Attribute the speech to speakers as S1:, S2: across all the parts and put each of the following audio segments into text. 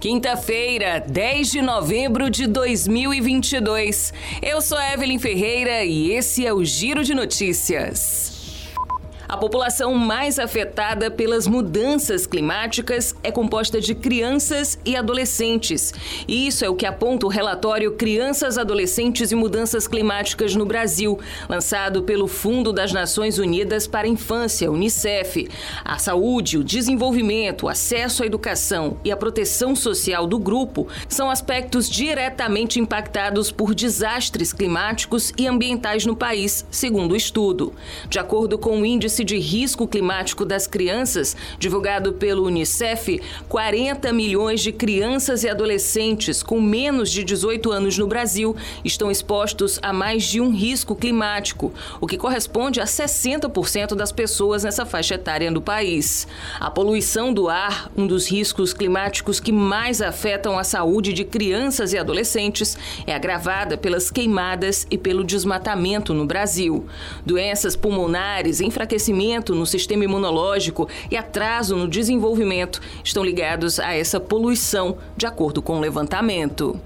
S1: Quinta-feira, 10 de novembro de 2022. Eu sou Evelyn Ferreira e esse é o Giro de Notícias. A população mais afetada pelas mudanças climáticas é composta de crianças e adolescentes. E isso é o que aponta o relatório Crianças, Adolescentes e Mudanças Climáticas no Brasil, lançado pelo Fundo das Nações Unidas para a Infância, Unicef. A saúde, o desenvolvimento, o acesso à educação e a proteção social do grupo são aspectos diretamente impactados por desastres climáticos e ambientais no país, segundo o estudo. De acordo com o índice Índice de Risco Climático das Crianças, divulgado pelo Unicef, 40 milhões de crianças e adolescentes com menos de 18 anos no Brasil estão expostos a mais de um risco climático, o que corresponde a 60% das pessoas nessa faixa etária do país. A poluição do ar, um dos riscos climáticos que mais afetam a saúde de crianças e adolescentes, é agravada pelas queimadas e pelo desmatamento no Brasil. Doenças pulmonares, enfraquecimento enfraquecimento no sistema imunológico e atraso no desenvolvimento estão ligados a essa poluição, de acordo com o levantamento.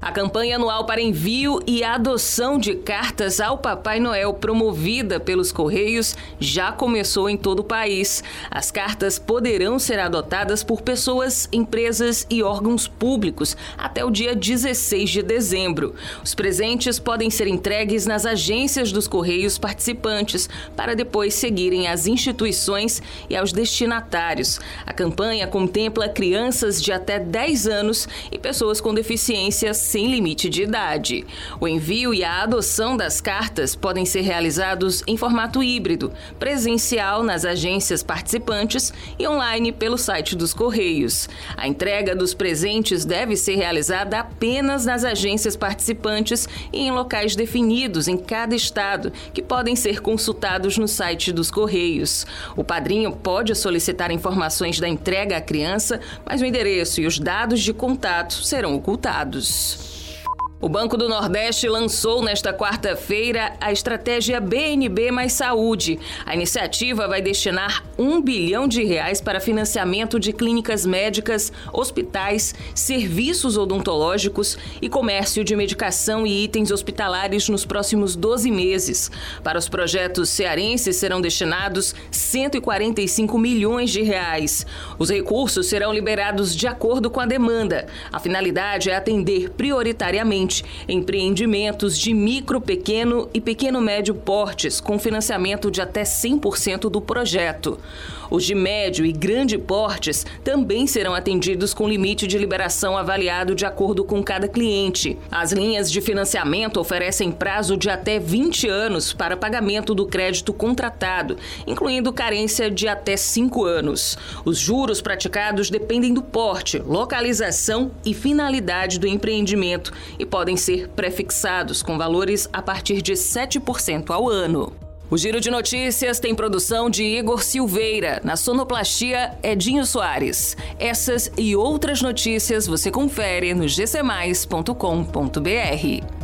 S1: A campanha anual para envio e adoção de cartas ao Papai Noel, promovida pelos Correios, já começou em todo o país. As cartas poderão ser adotadas por pessoas, empresas e órgãos públicos até o dia 16 de dezembro. Os presentes podem ser entregues nas agências dos Correios participantes para depois seguirem às instituições e aos destinatários. A campanha contempla crianças de até 10 anos e pessoas com deficiências sem limite de idade. O envio e a adoção das cartas podem ser realizados em formato híbrido, presencial nas agências participantes e online pelo site dos Correios. A entrega dos presentes deve ser realizada apenas nas agências participantes e em locais definidos em cada estado, que podem ser consultados no site dos Correios. O padrinho pode solicitar informações da entrega à criança, mas o endereço e os dados de contato serão ocultados. O Banco do Nordeste lançou nesta quarta-feira a estratégia BNB Mais Saúde. A iniciativa vai destinar um bilhão de reais para financiamento de clínicas médicas, hospitais, serviços odontológicos e comércio de medicação e itens hospitalares nos próximos 12 meses. Para os projetos cearenses serão destinados 145 milhões de reais. Os recursos serão liberados de acordo com a demanda. A finalidade é atender prioritariamente empreendimentos de micro, pequeno e pequeno médio portes com financiamento de até 100% do projeto. Os de médio e grande portes também serão atendidos com limite de liberação avaliado de acordo com cada cliente. As linhas de financiamento oferecem prazo de até 20 anos para pagamento do crédito contratado, incluindo carência de até 5 anos. Os juros praticados dependem do porte, localização e finalidade do empreendimento e podem ser prefixados com valores a partir de 7% ao ano. O Giro de Notícias tem produção de Igor Silveira, na sonoplastia Edinho Soares. Essas e outras notícias você confere no gcmais.com.br.